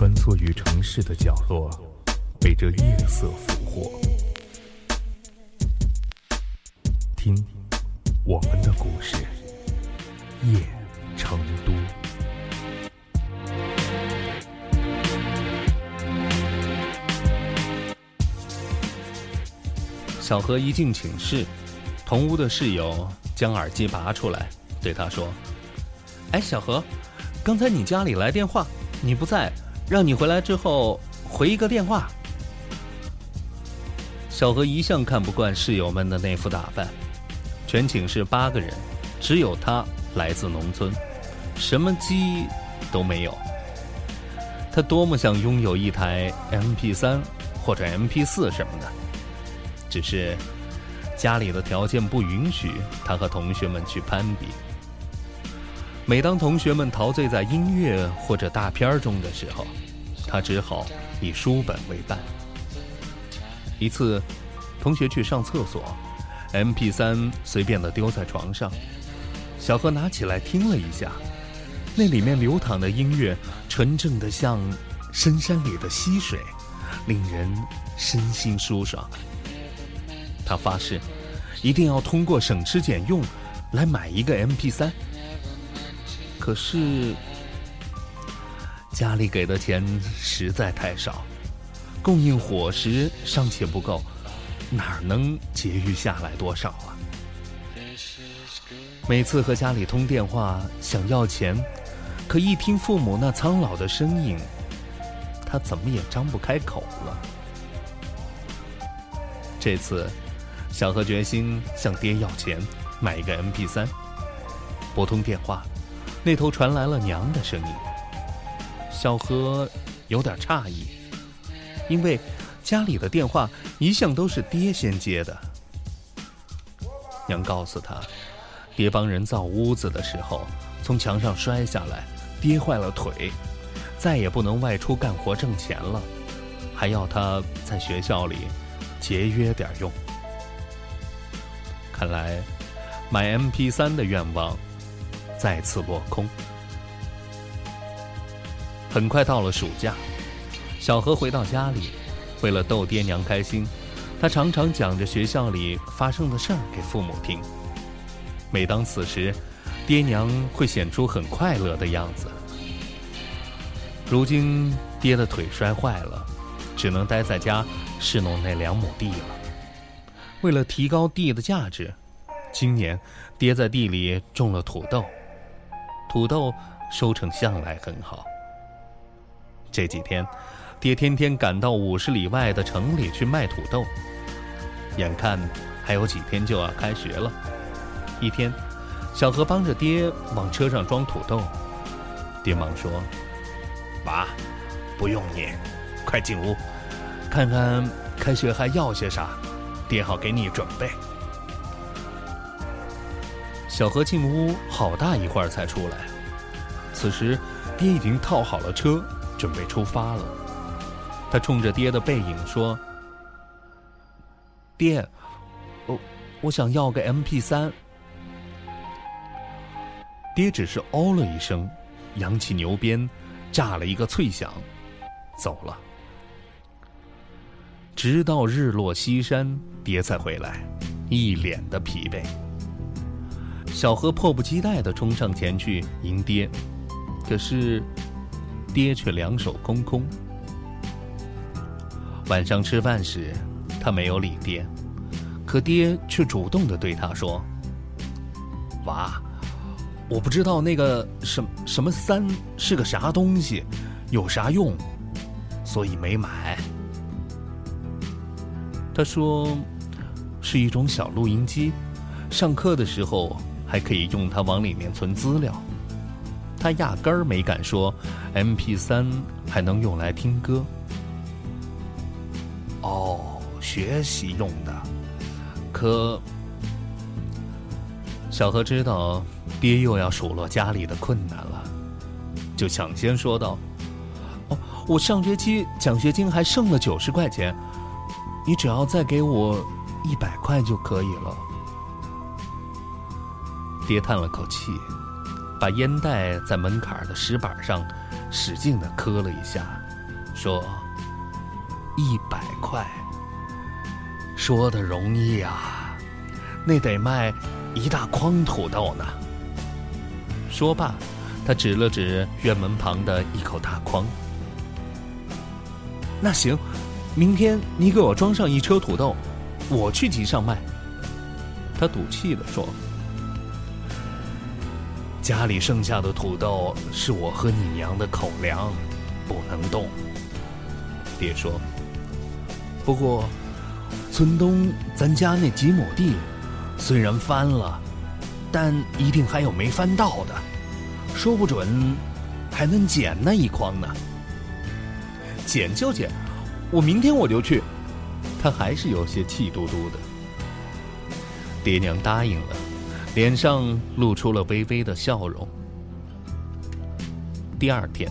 穿梭于城市的角落，被这夜色俘获。听，我们的故事，夜成都。小何一进寝室，同屋的室友将耳机拔出来，对他说：“哎，小何，刚才你家里来电话，你不在，让你回来之后回一个电话。”小何一向看不惯室友们的那副打扮，全寝室八个人，只有他来自农村，什么机都没有。他多么想拥有一台 MP 三或者 MP 四什么的。只是家里的条件不允许他和同学们去攀比。每当同学们陶醉在音乐或者大片中的时候，他只好以书本为伴。一次，同学去上厕所，MP3 随便的丢在床上，小何拿起来听了一下，那里面流淌的音乐纯正的像深山里的溪水，令人身心舒爽。他发誓，一定要通过省吃俭用来买一个 MP 三。可是家里给的钱实在太少，供应伙食尚且不够，哪能节约下来多少啊？每次和家里通电话想要钱，可一听父母那苍老的声音，他怎么也张不开口了。这次。小何决心向爹要钱，买一个 MP 三。拨通电话，那头传来了娘的声音。小何有点诧异，因为家里的电话一向都是爹先接的。娘告诉他，爹帮人造屋子的时候从墙上摔下来，跌坏了腿，再也不能外出干活挣钱了，还要他在学校里节约点用。看来，买 MP 三的愿望再次落空。很快到了暑假，小何回到家里，为了逗爹娘开心，他常常讲着学校里发生的事儿给父母听。每当此时，爹娘会显出很快乐的样子。如今爹的腿摔坏了，只能待在家侍弄那两亩地了。为了提高地的价值，今年爹在地里种了土豆，土豆收成向来很好。这几天，爹天天赶到五十里外的城里去卖土豆。眼看还有几天就要开学了，一天，小何帮着爹往车上装土豆，爹忙说：“爸，不用你，快进屋，看看开学还要些啥。”爹好给你准备。小何进屋好大一会儿才出来，此时爹已经套好了车，准备出发了。他冲着爹的背影说：“爹，我我想要个 M P 三。”爹只是哦了一声，扬起牛鞭，炸了一个脆响，走了。直到日落西山，爹才回来，一脸的疲惫。小何迫不及待地冲上前去迎爹，可是，爹却两手空空。晚上吃饭时，他没有理爹，可爹却主动地对他说：“娃，我不知道那个什什么三是个啥东西，有啥用，所以没买。”他说：“是一种小录音机，上课的时候还可以用它往里面存资料。他压根儿没敢说，MP 三还能用来听歌。哦，学习用的。可……小何知道爹又要数落家里的困难了，就抢先说道：‘哦，我上学期奖学金还剩了九十块钱。’”你只要再给我一百块就可以了。爹叹了口气，把烟袋在门槛的石板上使劲的磕了一下，说：“一百块。”说的容易啊，那得卖一大筐土豆呢。说罢，他指了指院门旁的一口大筐。那行，明天你给我装上一车土豆，我去集上卖。他赌气的说：“家里剩下的土豆是我和你娘的口粮，不能动。”爹说：“不过，村东咱家那几亩地，虽然翻了，但一定还有没翻到的，说不准还能捡那一筐呢。捡就捡，我明天我就去。”他还是有些气嘟嘟的。爹娘答应了，脸上露出了微微的笑容。第二天，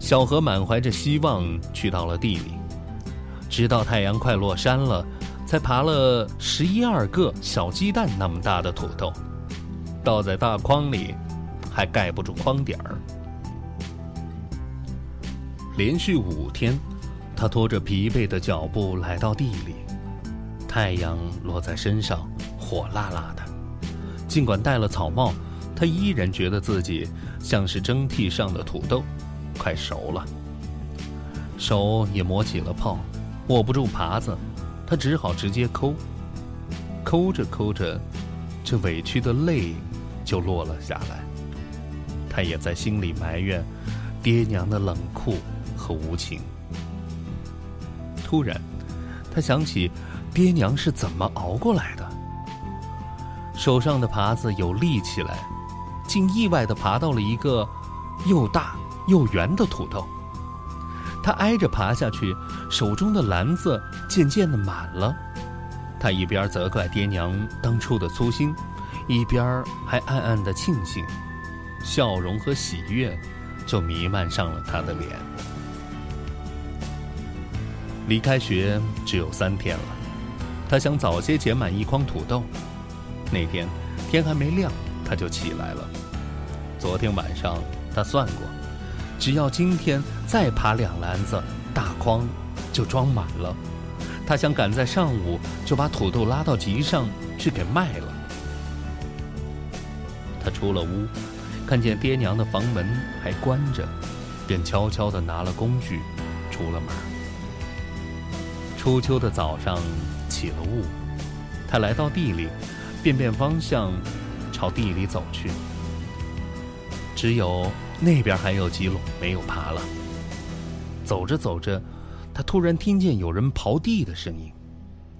小何满怀着希望去到了地里，直到太阳快落山了，才爬了十一二个小鸡蛋那么大的土豆，倒在大筐里，还盖不住筐底儿。连续五天，他拖着疲惫的脚步来到地里，太阳落在身上。火辣辣的，尽管戴了草帽，他依然觉得自己像是蒸屉上的土豆，快熟了。手也磨起了泡，握不住耙子，他只好直接抠。抠着抠着，这委屈的泪就落了下来。他也在心里埋怨爹娘的冷酷和无情。突然，他想起爹娘是怎么熬过来的。手上的耙子有力起来，竟意外的爬到了一个又大又圆的土豆。他挨着爬下去，手中的篮子渐渐的满了。他一边责怪爹娘当初的粗心，一边还暗暗的庆幸，笑容和喜悦就弥漫上了他的脸。离开学只有三天了，他想早些捡满一筐土豆。那天天还没亮，他就起来了。昨天晚上他算过，只要今天再爬两篮子，大筐就装满了。他想赶在上午就把土豆拉到集上去给卖了。他出了屋，看见爹娘的房门还关着，便悄悄地拿了工具，出了门。初秋的早上起了雾，他来到地里。变变方向，朝地里走去。只有那边还有几垄没有爬了。走着走着，他突然听见有人刨地的声音，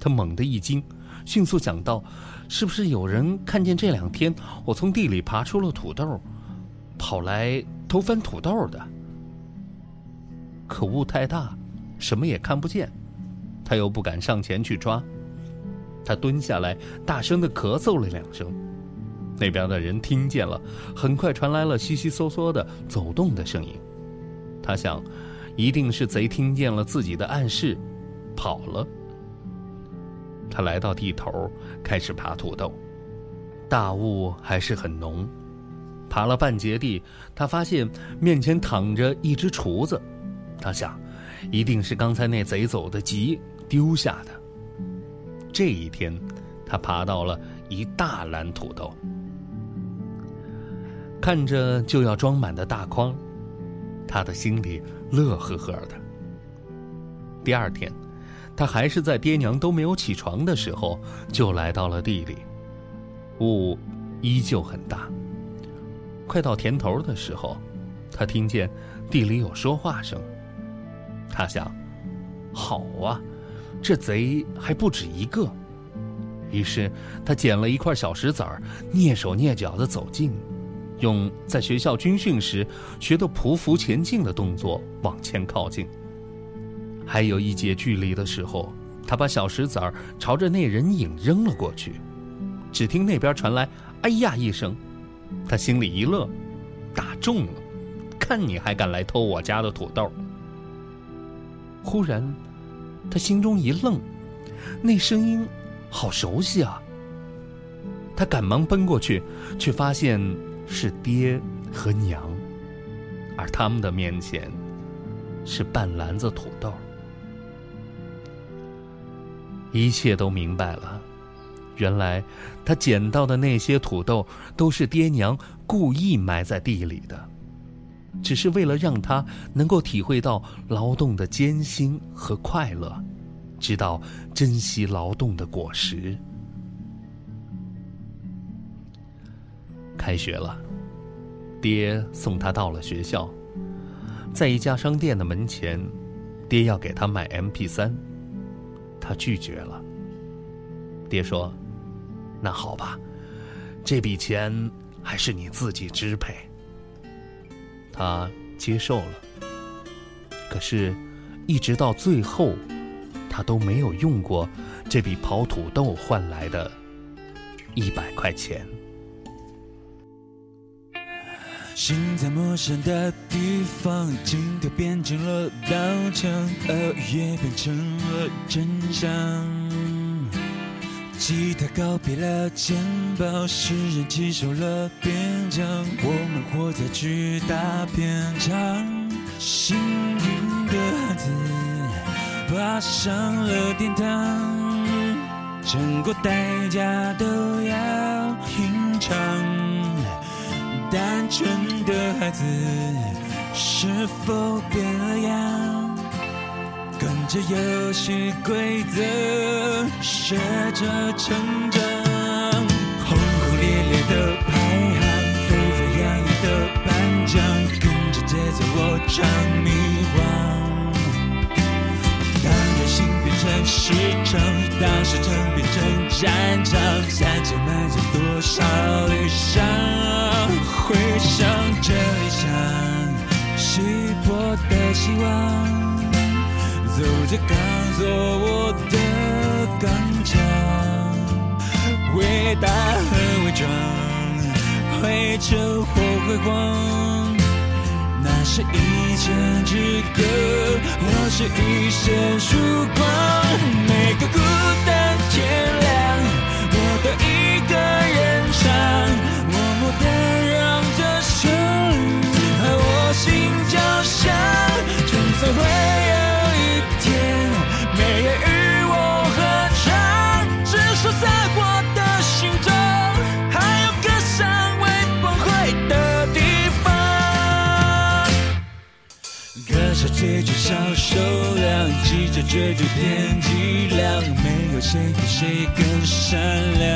他猛地一惊，迅速想到，是不是有人看见这两天我从地里爬出了土豆，跑来偷翻土豆的？可雾太大，什么也看不见，他又不敢上前去抓。他蹲下来，大声的咳嗽了两声。那边的人听见了，很快传来了悉悉嗦嗦的走动的声音。他想，一定是贼听见了自己的暗示，跑了。他来到地头，开始爬土豆。大雾还是很浓，爬了半截地，他发现面前躺着一只厨子。他想，一定是刚才那贼走的急，丢下的。这一天，他爬到了一大篮土豆，看着就要装满的大筐，他的心里乐呵呵的。第二天，他还是在爹娘都没有起床的时候就来到了地里，雾依旧很大。快到田头的时候，他听见地里有说话声，他想：好啊。这贼还不止一个，于是他捡了一块小石子儿，蹑手蹑脚的走近，用在学校军训时学的匍匐前进的动作往前靠近。还有一截距离的时候，他把小石子儿朝着那人影扔了过去，只听那边传来“哎呀”一声，他心里一乐，打中了，看你还敢来偷我家的土豆！忽然。他心中一愣，那声音好熟悉啊！他赶忙奔过去，却发现是爹和娘，而他们的面前是半篮子土豆。一切都明白了，原来他捡到的那些土豆都是爹娘故意埋在地里的，只是为了让他能够体会到劳动的艰辛和快乐，知道珍惜劳动的果实。开学了，爹送他到了学校，在一家商店的门前，爹要给他买 M P 三。他拒绝了。爹说：“那好吧，这笔钱还是你自己支配。”他接受了。可是，一直到最后，他都没有用过这笔跑土豆换来的一百块钱。心在陌生的地方，镜头变成了刀枪，耳也变成了真相。吉他告别了肩膀，诗人接受了边疆，我们活在巨大片场。幸运的孩子爬上了殿堂，整个代价都要品尝。单纯的孩子是否变了样？跟着游戏规则学着成长。轰轰烈烈的排行，沸沸扬扬的颁奖，跟着节奏我唱迷惘。当人心变成市场，当市场变成战场，赛车埋着多少理想？回想这理想，稀薄的希望，走着刚做我的装，灰尘或辉煌，那是一城之歌，或是一线曙光，每个孤单天亮，我都一个人唱，默默的让这声和我。心就像，就算会记者追逐天际亮，没有谁比谁更善良。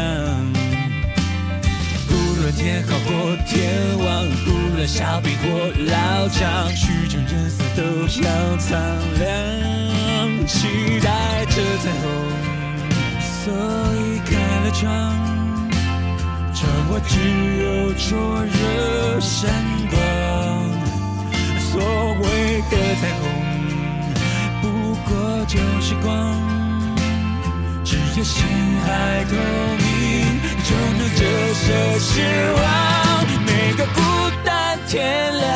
天好或天亡，无论小兵或老将，虚张声势都要苍凉。期待着彩虹，所以开了窗，窗外只有灼热闪光。所谓的彩虹，过就是光。只要心还透明，就能折射希望。每个孤单天亮，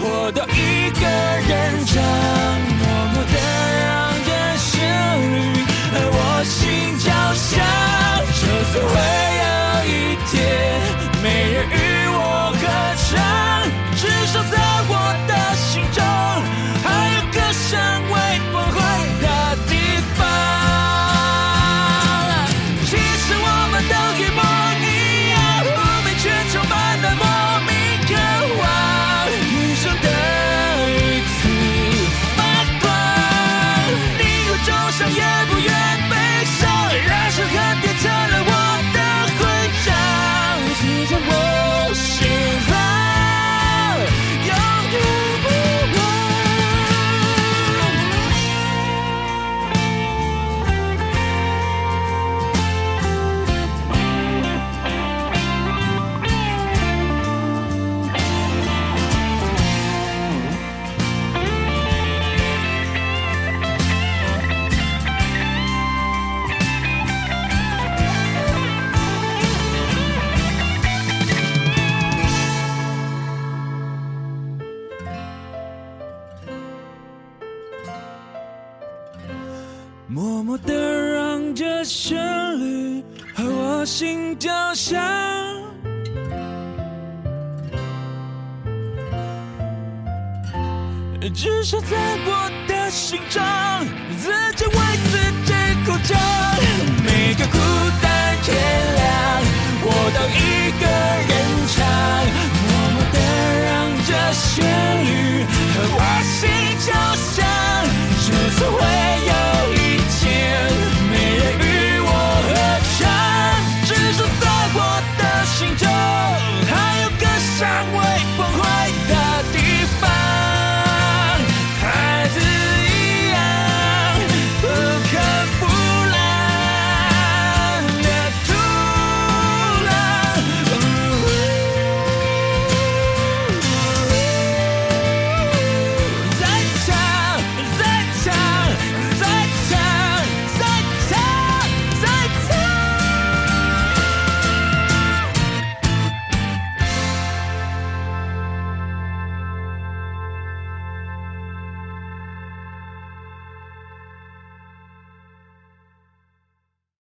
我都一个人唱，默默的让这旋律和我心至少在我的心中，